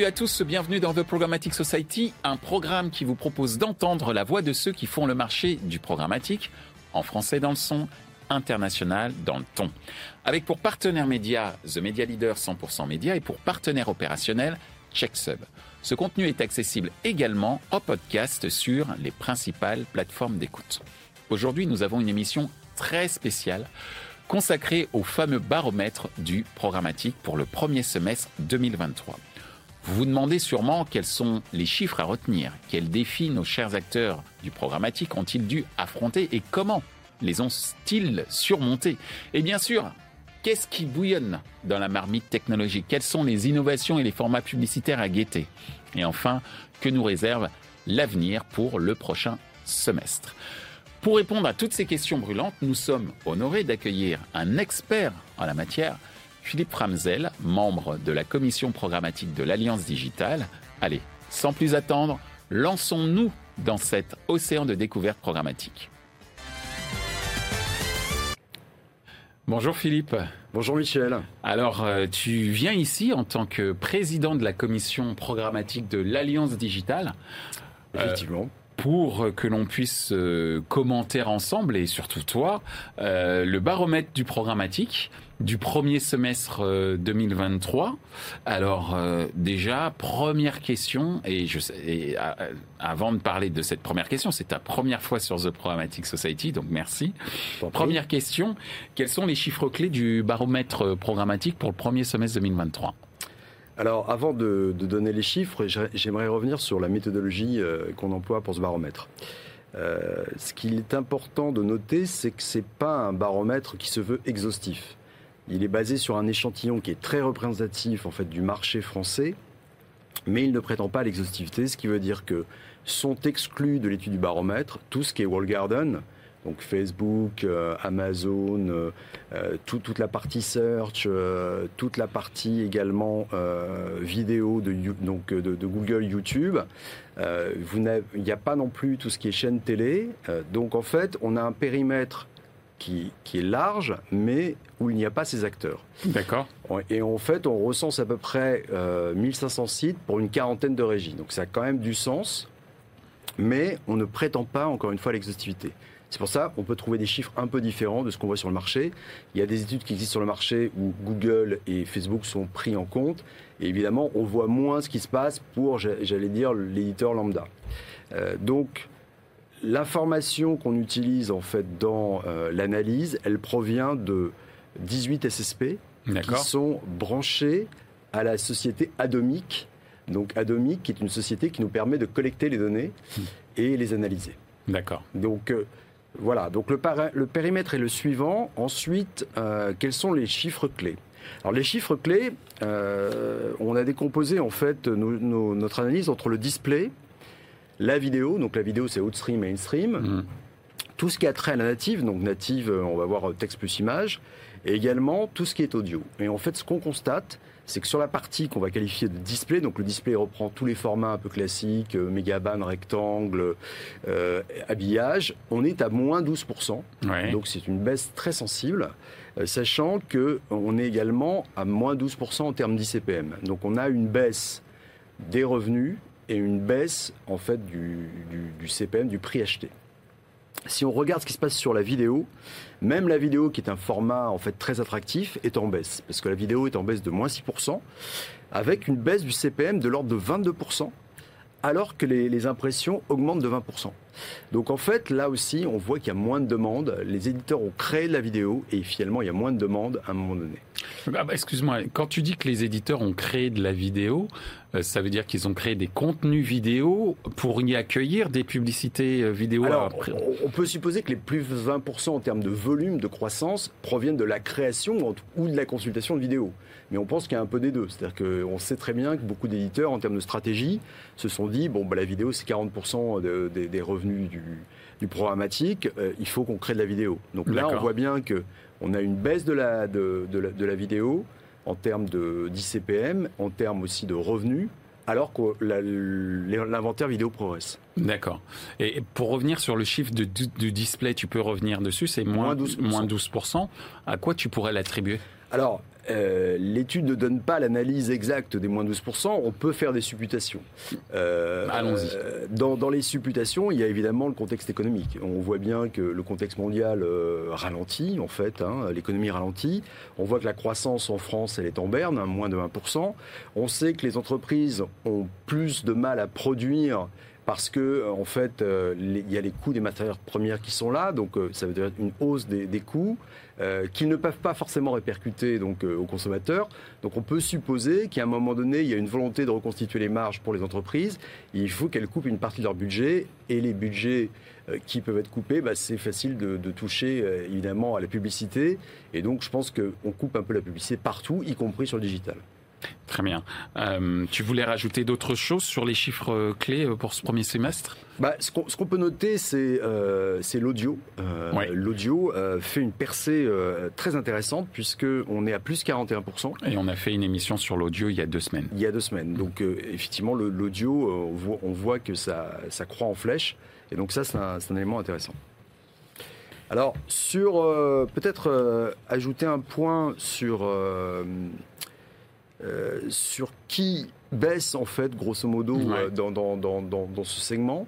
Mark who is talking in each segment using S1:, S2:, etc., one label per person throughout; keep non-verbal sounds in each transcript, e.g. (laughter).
S1: Salut à tous, bienvenue dans The Programmatic Society, un programme qui vous propose d'entendre la voix de ceux qui font le marché du programmatique, en français dans le son, international dans le ton. Avec pour partenaire média The Media Leader 100% Média et pour partenaire opérationnel CheckSub. Ce contenu est accessible également en podcast sur les principales plateformes d'écoute. Aujourd'hui, nous avons une émission très spéciale consacrée au fameux baromètre du programmatique pour le premier semestre 2023. Vous vous demandez sûrement quels sont les chiffres à retenir, quels défis nos chers acteurs du programmatique ont-ils dû affronter et comment les ont-ils surmontés? Et bien sûr, qu'est-ce qui bouillonne dans la marmite technologique? Quelles sont les innovations et les formats publicitaires à guetter? Et enfin, que nous réserve l'avenir pour le prochain semestre? Pour répondre à toutes ces questions brûlantes, nous sommes honorés d'accueillir un expert en la matière, Philippe Ramsel, membre de la commission programmatique de l'Alliance digitale. Allez, sans plus attendre, lançons-nous dans cet océan de découverte programmatique. Bonjour Philippe.
S2: Bonjour Michel.
S1: Alors, euh, tu viens ici en tant que président de la commission programmatique de l'Alliance digitale.
S2: Effectivement.
S1: Euh, pour que l'on puisse euh, commenter ensemble, et surtout toi, euh, le baromètre du programmatique du premier semestre 2023. Alors déjà, première question, et, je, et avant de parler de cette première question, c'est ta première fois sur The Programmatic Society, donc merci. Première question, quels sont les chiffres clés du baromètre programmatique pour le premier semestre 2023
S2: alors, avant de, donner les chiffres, j'aimerais revenir sur la méthodologie euh, qu'on emploie pour ce baromètre. Euh, ce qu'il est important de noter, c'est que ce n'est pas un baromètre qui se veut exhaustif. Il est basé sur un échantillon qui est très représentatif en fait du marché français, mais il ne prétend pas à l'exhaustivité, ce qui veut dire que sont exclus de l'étude du baromètre tout ce qui est wall garden, donc Facebook, euh, Amazon, euh, euh, toute la partie search, toute la partie également vidéo de, Google, YouTube. il n'y a pas non plus tout ce qui est chaîne télé. donc en fait, on a un périmètre qui, qui, est large, mais où il n'y a pas ces acteurs.
S1: D'accord.
S2: Et en fait, on recense à peu près 1500 sites pour une quarantaine de régies. Donc ça a quand même du sens, mais on ne prétend pas, encore une fois, l'exhaustivité. C'est pour ça qu'on peut trouver des chiffres un peu différents de ce qu'on voit sur le marché. Il y a des études qui existent sur le marché où Google et Facebook sont pris en compte. Et évidemment, on voit moins ce qui se passe pour, j'allais dire, l'éditeur lambda. Euh, donc, l'information qu'on utilise en fait dans euh, l'analyse, elle provient de 18 SSP qui sont branchés à la société Atomic. Donc Atomic, qui est une société qui nous permet de collecter les données hmm. et les analyser.
S1: D'accord.
S2: Donc euh, voilà, donc le, le, périmètre est le suivant. Ensuite, euh, quels sont les chiffres clés? Alors les chiffres clés, euh, on a décomposé en fait notre analyse entre le display, la vidéo, donc la vidéo c'est outstream, mainstream, mmh. tout ce qui a trait à la native, donc native on va voir texte plus image, et également tout ce qui est audio. Et en fait ce qu'on constate, c'est que sur la partie qu'on va qualifier de display, donc le display reprend tous les formats un peu classiques, euh, mégaban, rectangle, euh, habillage, on est à moins 12%. Donc c'est une baisse très sensible, euh, sachant qu'on est également à moins 12% en termes d'ICPM. Donc on a une baisse des revenus et une baisse en fait du, CPM, du prix acheté si on regarde ce qui se passe sur la vidéo, même la vidéo qui est un format en fait très attractif est en baisse parce que la vidéo est en baisse de moins 6% avec une baisse du CPM de l'ordre de 22% alors que les, impressions augmentent de 20%. Donc en fait, là aussi, on voit qu'il y a moins de demandes. Les éditeurs ont créé de la vidéo et finalement, il y a moins de demandes à un moment donné.
S1: Ah bah, excuse-moi, quand tu dis que les éditeurs ont créé de la vidéo, euh, ça veut dire qu'ils ont créé des contenus vidéo pour y accueillir des publicités euh, vidéo
S2: Alors, on peut supposer que les plus 20% en termes de volume de croissance proviennent de la création ou de la consultation de vidéo. Mais on pense qu'il y a un peu des deux. C'est-à-dire qu'on sait très bien que beaucoup d'éditeurs, en termes de stratégie, se sont dit, bon, bah, la vidéo, c'est 40% des revenus du, programmatique, euh, il faut qu'on crée de la vidéo. Donc là, on voit bien que on a une baisse de la, de, la, vidéo en termes d'ICPM, en termes aussi de revenus, alors que l'inventaire vidéo progresse.
S1: D'accord. Et pour revenir sur le chiffre du display, tu peux revenir dessus, c'est moins, moins 12%. À quoi tu pourrais l'attribuer?
S2: Alors, euh, l'étude ne donne pas l'analyse exacte des moins 12%, on peut faire des supputations.
S1: Euh, Allons-y.
S2: Dans, les supputations, il y a évidemment le contexte économique. On voit bien que le contexte mondial ralentit, en fait, hein, l'économie ralentit. On voit que la croissance en France, elle est en berne, hein, moins de 1%. On sait que les entreprises ont plus de mal à produire parce que en fait, il y a les coûts des matières premières qui sont là, donc ça veut dire une hausse des coûts. Euh, qu'ils ne peuvent pas forcément répercuter donc, euh, aux consommateurs. Donc on peut supposer qu'à un moment donné, il y a une volonté de reconstituer les marges pour les entreprises. il faut qu'elles coupent une partie de leur budget. Et les budgets euh, qui peuvent être coupés, bah, c'est facile de, de toucher évidemment à la publicité. Et donc je pense qu'on coupe un peu la publicité partout, y compris sur le digital.
S1: Très bien. Euh, tu voulais rajouter d'autres choses sur les chiffres euh, clés euh, pour ce premier semestre?
S2: Bah, Ce qu'on peut noter, c'est l'audio. L'audio fait une percée très intéressante puisqu'on est à plus 41%.
S1: Et on a fait une émission sur l'audio il y a deux semaines.
S2: Il y a deux semaines. Donc effectivement, l'audio, on, voit que ça, ça croît en flèche. Et donc ça, c'est un, un, élément intéressant. Alors, sur peut-être ajouter un point sur euh, sur qui baisse en fait grosso modo euh, dans, dans, dans, dans, ce segment.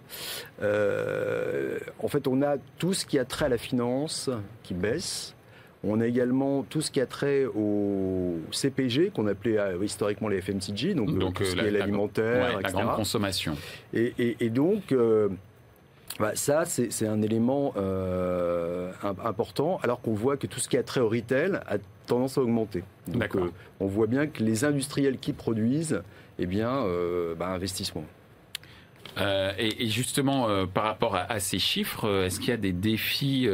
S2: Euh, en fait, on a tout ce qui a trait à la finance qui baisse. On a également tout ce qui a trait au CPG, qu'on appelait historiquement les FMCG, donc, tout ce qui est l'alimentaire,
S1: la, grande consommation.
S2: Et, et, et donc, bah, ça, c'est un élément important, alors qu'on voit que tout ce qui a trait au retail a tendance à augmenter. Donc, euh, on voit bien que les industriels qui produisent, eh bien, euh, bah, investissent moins.
S1: Et, justement, par rapport à, ces chiffres, est-ce qu'il y a des défis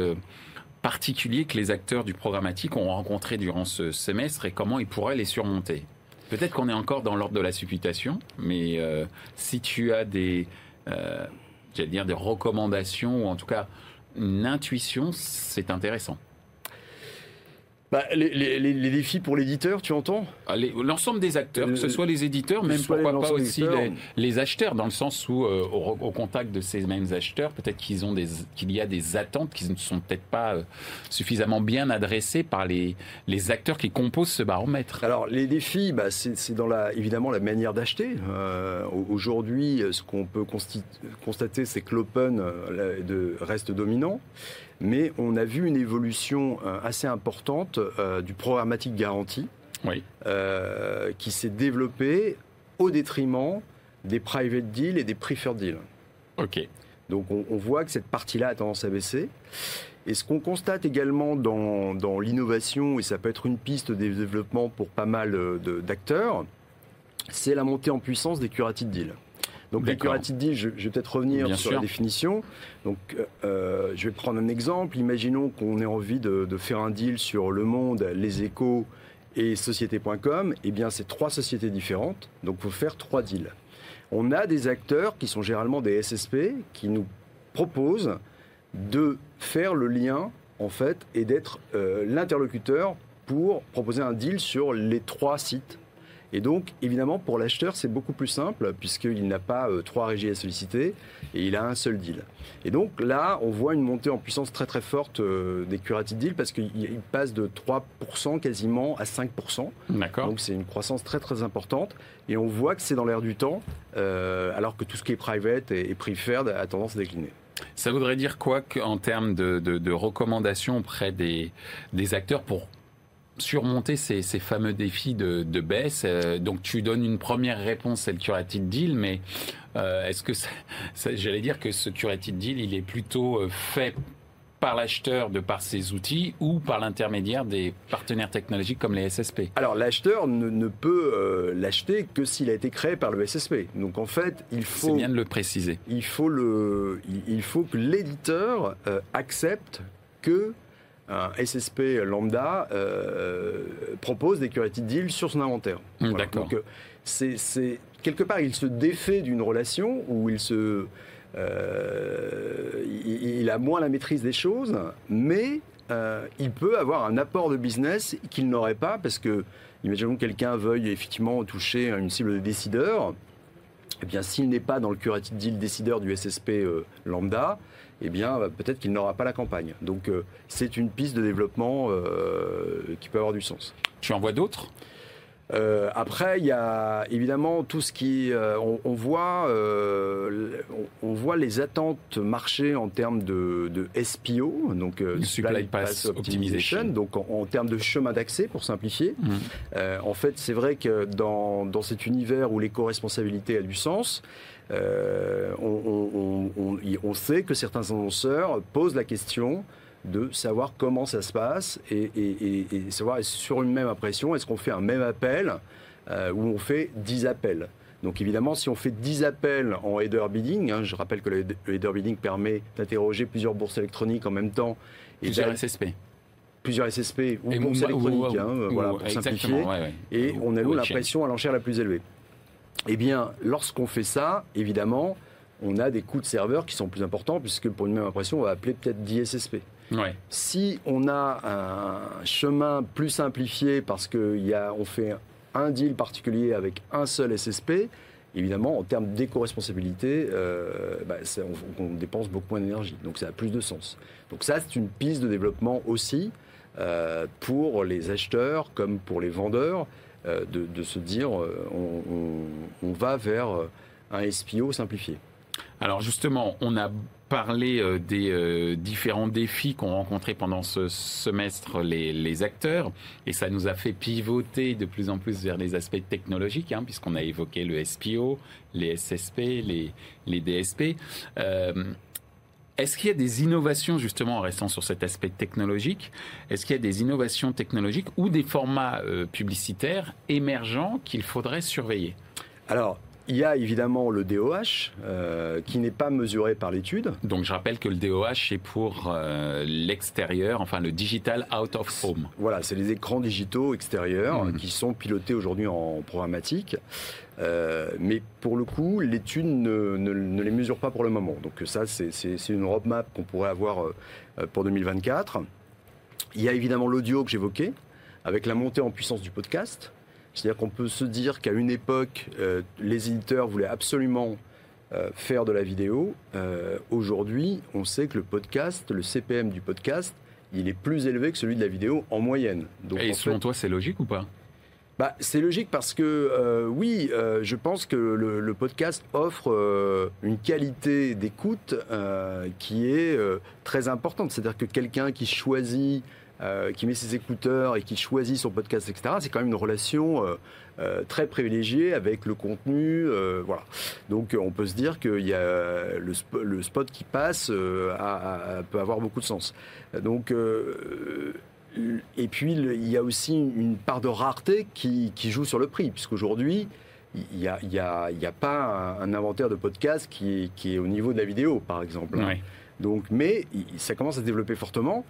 S1: particuliers que les acteurs du programmatique ont rencontrés durant ce semestre et comment ils pourraient les surmonter? Peut-être qu'on est encore dans l'ordre de la supputation, mais si tu as des j'allais dire, des recommandations ou en tout cas une intuition, c'est intéressant.
S2: Bah, les, défis pour l'éditeur, tu entends
S1: ah, L'ensemble des acteurs, que ce soit les éditeurs, même pourquoi pas aussi les, acheteurs, dans le sens où, euh, au, contact de ces mêmes acheteurs, peut-être qu'ils ont des, qu'il y a des attentes qui ne sont peut-être pas euh, suffisamment bien adressées par les, les acteurs qui composent ce baromètre.
S2: Alors, les défis, bah, c'est dans la, évidemment la manière d'acheter. Euh, aujourd'hui, ce qu'on peut constater, c'est que l'open reste dominant mais on a vu une évolution euh, assez importante euh, du programmatique garanti euh, qui s'est développé au détriment des private deals et des preferred deals.
S1: Ok.
S2: Donc on, voit que cette partie-là a tendance à baisser. Et ce qu'on constate également dans, dans l'innovation, et ça peut être une piste de développement pour pas mal d'acteurs, c'est la montée en puissance des curated deals. Donc les curated deals, je, vais peut-être revenir sur la définition. Donc euh, je vais prendre un exemple. Imaginons qu'on ait envie de, faire un deal sur Le Monde, Les Échos et Société.com. Eh bien, c'est trois sociétés différentes. Donc il faut faire trois deals. On a des acteurs qui sont généralement des SSP qui nous proposent de faire le lien en fait et d'être euh, l'interlocuteur pour proposer un deal sur les trois sites et donc, évidemment, pour l'acheteur, c'est beaucoup plus simple puisqu'il n'a pas euh, trois régies à solliciter et il a un seul deal. Et donc là, on voit une montée en puissance très très forte euh, des curated deals parce qu'il passe de 3% quasiment à 5%.
S1: D'accord.
S2: Donc c'est une croissance très très importante et on voit que c'est dans l'air du temps euh, alors que tout ce qui est private et, preferred a tendance à décliner.
S1: Ça voudrait dire quoi en termes de, recommandations auprès des, des acteurs pour surmonter ces, fameux défis de, baisse. Euh, donc tu donnes une première réponse, c'est le curated deal, mais euh, est-ce que j'allais dire que ce curated deal, il est plutôt euh, fait par l'acheteur de par ses outils ou par l'intermédiaire des partenaires technologiques comme les SSP
S2: Alors l'acheteur ne, peut l'acheter que s'il a été créé par le SSP. Donc en fait, il faut...
S1: C'est bien de le préciser.
S2: Il faut, le, il faut que l'éditeur accepte que un SSP lambda euh, propose des curated deals sur son inventaire.
S1: D'accord.
S2: Donc, euh, c'est, quelque part, il se défait d'une relation où il se, euh, il, a moins la maîtrise des choses, mais il peut avoir un apport de business qu'il n'aurait pas parce que, imaginons que quelqu'un veuille effectivement toucher une cible de décideurs. eh bien, s'il n'est pas dans le curative deal décideur du SSP lambda, eh bien, peut-être qu'il n'aura pas la campagne. Donc, c'est une piste de développement qui peut avoir du sens.
S1: Tu en vois d'autres?
S2: Euh, après, il y a évidemment tout ce qui, euh, on, voit, euh, on, voit les attentes marché en termes de, SPO, donc
S1: Supply Pass Optimization,
S2: donc en, termes de chemin d'accès pour simplifier. Mmh. en fait, c'est vrai que dans, dans cet univers où l'éco-responsabilité a du sens, on, on, sait que certains annonceurs posent la question de savoir comment ça se passe et, savoir sur une même impression, est-ce qu'on fait un même appel euh, ou on fait 10 appels. Donc évidemment, si on fait 10 appels en header bidding, hein, je rappelle que le header bidding permet d'interroger plusieurs bourses électroniques en même temps.
S1: Et plusieurs SSP.
S2: Plusieurs SSP ou bourses électroniques, hein, voilà, pour simplifier. Et on alloue l'impression à l'enchère la plus élevée. Eh bien, lorsqu'on fait ça, évidemment, on a des coûts de serveur qui sont plus importants, puisque pour une même impression, on va appeler peut-être 10 SSP. Si on a un chemin plus simplifié parce qu'on fait un deal particulier avec un seul SSP, évidemment, en termes d'éco-responsabilité, euh, bah, on, dépense beaucoup moins d'énergie. Donc ça a plus de sens. Donc ça, c'est une piste de développement aussi euh, pour les acheteurs comme pour les vendeurs, euh, de, se dire on, va vers un SPO simplifié.
S1: Alors justement, on a parlé euh, des euh, différents défis qu'ont rencontrés pendant ce semestre les, acteurs, et ça nous a fait pivoter de plus en plus vers les aspects technologiques, hein, puisqu'on a évoqué le SPO, les SSP, les, DSP. Euh, est-ce qu'il y a des innovations, justement, en restant sur cet aspect technologique, est-ce qu'il y a des innovations technologiques ou des formats publicitaires émergents qu'il faudrait surveiller?
S2: Il y a évidemment le DOH euh, qui n'est pas mesuré par l'étude.
S1: Donc je rappelle que le DOH est pour euh, l'extérieur, enfin le digital out of home.
S2: Voilà, c'est les écrans digitaux extérieurs mmh. qui sont pilotés aujourd'hui en programmatique. Euh, mais pour le coup, l'étude ne, les mesure pas pour le moment. Donc ça, c'est une roadmap qu'on pourrait avoir pour 2024. Il y a évidemment l'audio que j'évoquais, avec la montée en puissance du podcast. C'est-à-dire qu'on peut se dire qu'à une époque, euh, les éditeurs voulaient absolument euh, faire de la vidéo. Euh, aujourd'hui, on sait que le podcast, le CPM du podcast, il est plus élevé que celui de la vidéo en moyenne.
S1: Et selon toi, c'est logique ou pas?
S2: Bah, c'est logique parce que oui, je pense que le, podcast offre une qualité d'écoute qui est très importante. C'est-à-dire que quelqu'un qui choisit euh, qui met ses écouteurs et qui choisit son podcast, etc., c'est quand même une relation euh, euh, très privilégiée avec le contenu. voilà. Donc on peut se dire que y a le, le, spot qui passe peut avoir beaucoup de sens. Donc et puis il y a aussi une part de rareté qui, qui joue sur le prix, puisqu'aujourd'hui il n'y a, pas un, inventaire de podcast qui est, qui est, au niveau de la vidéo, par exemple. Donc, mais ça commence à se développer fortement.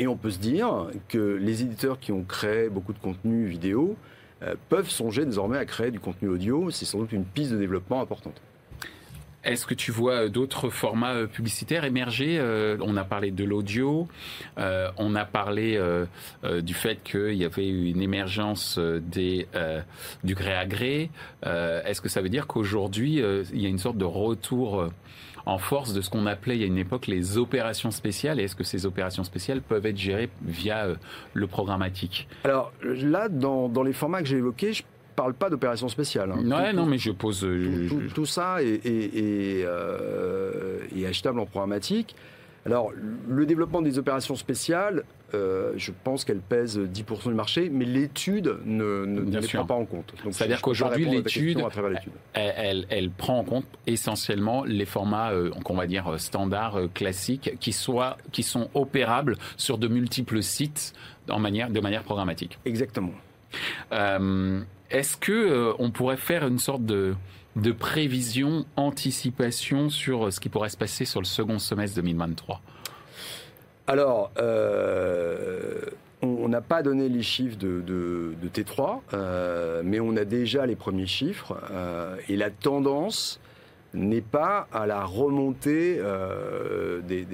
S2: Et on peut se dire que les éditeurs qui ont créé beaucoup de contenu vidéo euh, peuvent songer désormais à créer du contenu audio. C'est sans doute une piste de développement importante.
S1: Est-ce que tu vois d'autres formats euh, publicitaires émerger euh, On a parlé de l'audio, on a parlé du fait qu'il y avait une émergence des, du gré à gré. Est-ce que ça veut dire qu'aujourd'hui, il y a une sorte de retour en force de ce qu'on appelait il y a une époque les opérations spéciales. Et est-ce que ces opérations spéciales peuvent être gérées via euh, le programmatique
S2: Alors là, dans, les formats que j'ai évoqués, je parle pas d'opérations spéciales.
S1: Hein. Ouais, non, mais je pose.
S2: Euh, tout, ça est, euh, est, achetable en programmatique. Alors, le développement des opérations spéciales, euh, je pense qu'elle pèse 10% du marché, mais l'étude ne, ne, les prend pas en compte.
S1: C'est-à-dire qu'aujourd'hui, l'étude, elle, elle, prend en compte essentiellement les formats euh, qu'on va dire standards, euh, classiques, qui, soient, qui sont opérables sur de multiples sites en manière, de manière programmatique.
S2: Exactement.
S1: Est-ce que on pourrait faire une sorte de de prévision, anticipation sur ce qui pourrait se passer sur le second semestre 2023
S2: Alors, euh, on n'a pas donné les chiffres de, T3, euh, mais on a déjà les premiers chiffres. Euh, et la tendance n'est pas à la remontée des,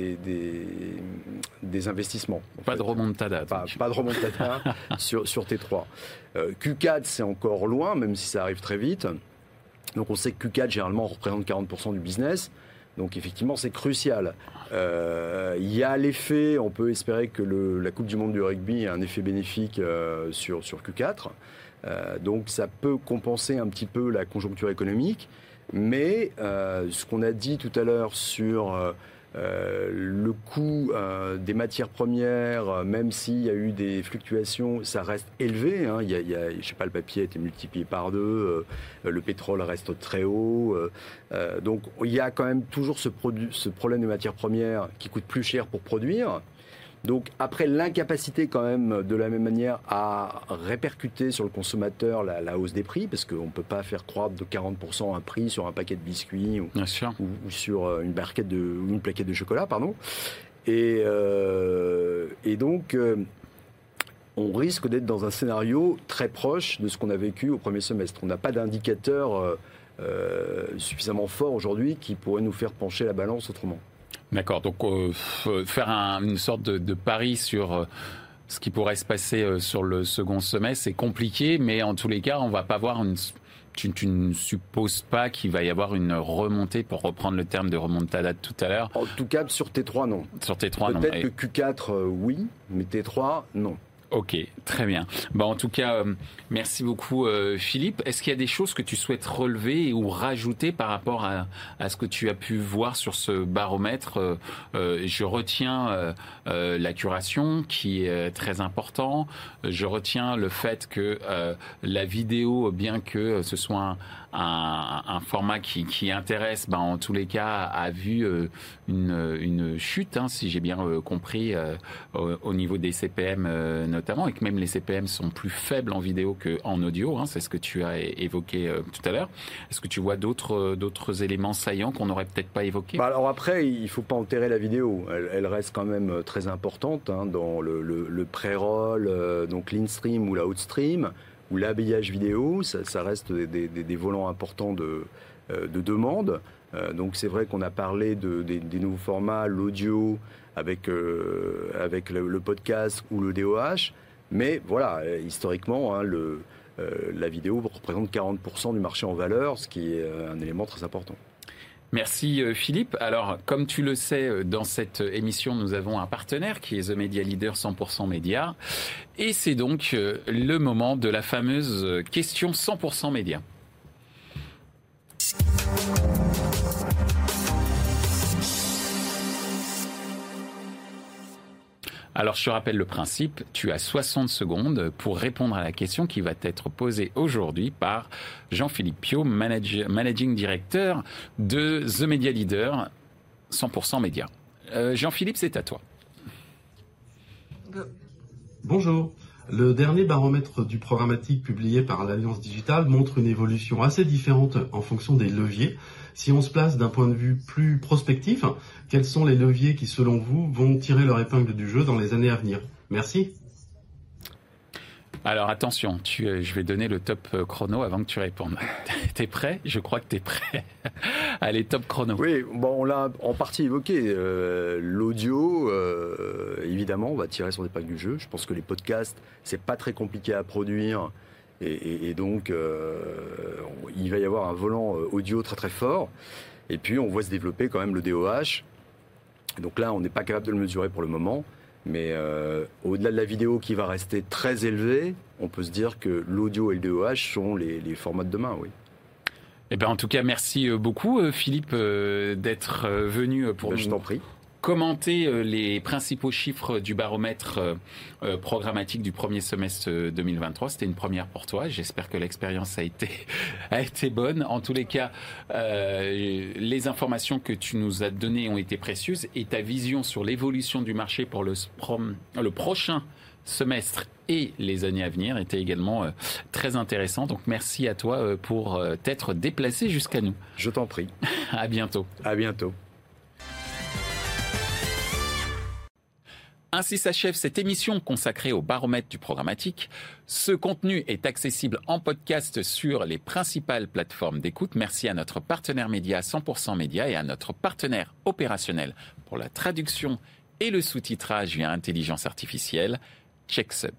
S2: des, investissements.
S1: Pas de remontada.
S2: Pas, pas de remontada (laughs) sur, sur T3. Q4, c'est encore loin, même si ça arrive très vite. Donc on sait que Q4 généralement représente 40% du business. Donc effectivement, c'est crucial. Euh, il y a l'effet, on peut espérer que la Coupe du Monde du rugby ait un effet bénéfique euh, sur, sur Q4. Euh, donc ça peut compenser un petit peu la conjoncture économique. Mais ce qu'on a dit tout à l'heure sur euh, le coût euh, des matières premières, euh, même s'il y a eu des fluctuations, ça reste élevé. Hein. Il, sais pas, le papier a été multiplié par deux, le pétrole reste très haut. donc il y a quand même toujours ce problème des matières premières qui coûte plus cher pour produire. Donc après l'incapacité quand même de la même manière à répercuter sur le consommateur la, hausse des prix, parce qu'on ne peut pas faire croître de 40% un prix sur un paquet de biscuits ou, sur euh, une, barquette de, ou une plaquette de chocolat, pardon. Et, euh, donc euh, on risque d'être dans un scénario très proche de ce qu'on a vécu au premier semestre. On n'a pas d'indicateur suffisamment fort aujourd'hui qui pourrait nous faire pencher la balance autrement.
S1: D'accord. Donc euh, faire une sorte de, pari sur euh, ce qui pourrait se passer euh, sur le second semestre, c'est compliqué, mais en tous les cas, on va pas voir une. Tu, ne supposes pas qu'il va y avoir une remontée, pour reprendre le terme de remontada de tout à l'heure
S2: En tout cas, sur T3, non.
S1: Sur T3,
S2: non. Peut-être que Q4, oui, mais T3, non.
S1: Ok, très bien. Bah, en tout cas, euh, merci beaucoup euh, Philippe. Est-ce qu'il y a des choses que tu souhaites relever ou rajouter par rapport à, ce que tu as pu voir sur ce baromètre euh, Je retiens la curation qui est très important. Je retiens le fait que la vidéo, bien que ce soit un, un, format qui, intéresse, ben, en tous les cas, a vu euh, une, chute, hein, si j'ai bien euh, compris, euh, au, niveau des CPM notamment, et que même les CPM sont plus faibles en vidéo qu'en audio. Hein, c'est ce que tu as évoqué tout à l'heure. Est-ce que tu vois d'autres éléments saillants qu'on n'aurait peut-être pas évoqués?
S2: Bah, Alors après, il faut pas enterrer la vidéo. Elle, reste quand même très importante hein, dans le, le, pré-roll, donc l'in-stream ou la out-stream ou l'habillage vidéo, ça, reste des, volants importants de, euh, de demande. Euh, donc c'est vrai qu'on a parlé de, des, nouveaux formats, l'audio avec, euh, le, podcast ou le DOH, mais voilà, historiquement, hein, la vidéo représente 40% du marché en valeur, ce qui est un élément très important.
S1: Merci euh, Philippe. Alors, comme tu le sais, euh, dans cette émission, nous avons un partenaire qui est The Media Leader 100% Média. Et c'est donc euh, le moment de la fameuse question 100% Média. Alors je te rappelle le principe, tu as 60 secondes pour répondre à la question qui va être posée aujourd'hui par Jean-Philippe Pio, Managing Director de The Media Leader 100% Média. Euh, Jean-Philippe, c'est à toi.
S3: Bonjour. Le dernier baromètre du programmatique publié par l'Alliance Digitale montre une évolution assez différente en fonction des leviers. Si on se place d'un point de vue plus prospectif, quels sont les leviers qui, selon vous, vont tirer leur épingle du jeu dans les années à venir? Merci.
S1: Alors attention, tu, je vais donner le top euh, chrono avant que tu répondes. (laughs) T'es prêt? Je crois que t'es prêt. (laughs) Allez, top chrono.
S2: Oui, bon, on l'a en partie évoqué. Euh, l'audio, euh, évidemment, on va tirer son épingle du jeu. Je pense que les podcasts, c'est pas très compliqué à produire. Et, donc, il va y avoir un volant audio très très fort. Et puis, on voit se développer quand même le DOH. Donc là, on n'est pas capable de le mesurer pour le moment. Mais euh, au-delà de la vidéo qui va rester très élevée, on peut se dire que l'audio et le DOH sont les, formats de demain, oui.
S1: Eh ben, en tout cas, merci euh, beaucoup, euh, Philippe, d'être venu pour ben,
S2: nous. Je t'en prie
S1: commenter euh, les principaux chiffres du baromètre euh, euh, programmatique du premier semestre 2023. C'était une première pour toi. J'espère que l'expérience a été, (laughs) a été bonne. En tous les cas, les informations que tu nous as données ont été précieuses et ta vision sur l'évolution du marché pour le, le prochain semestre et les années à venir était également très intéressant. Donc merci à toi pour t'être déplacé jusqu'à nous.
S2: Je t'en prie. (laughs)
S1: à bientôt.
S2: À bientôt.
S1: Ainsi s'achève cette émission consacrée au baromètre du programmatique. Ce contenu est accessible en podcast sur les principales plateformes d'écoute. Merci à notre partenaire média 100% Média et à notre partenaire opérationnel pour la traduction et le sous-titrage via intelligence artificielle, CheckSub.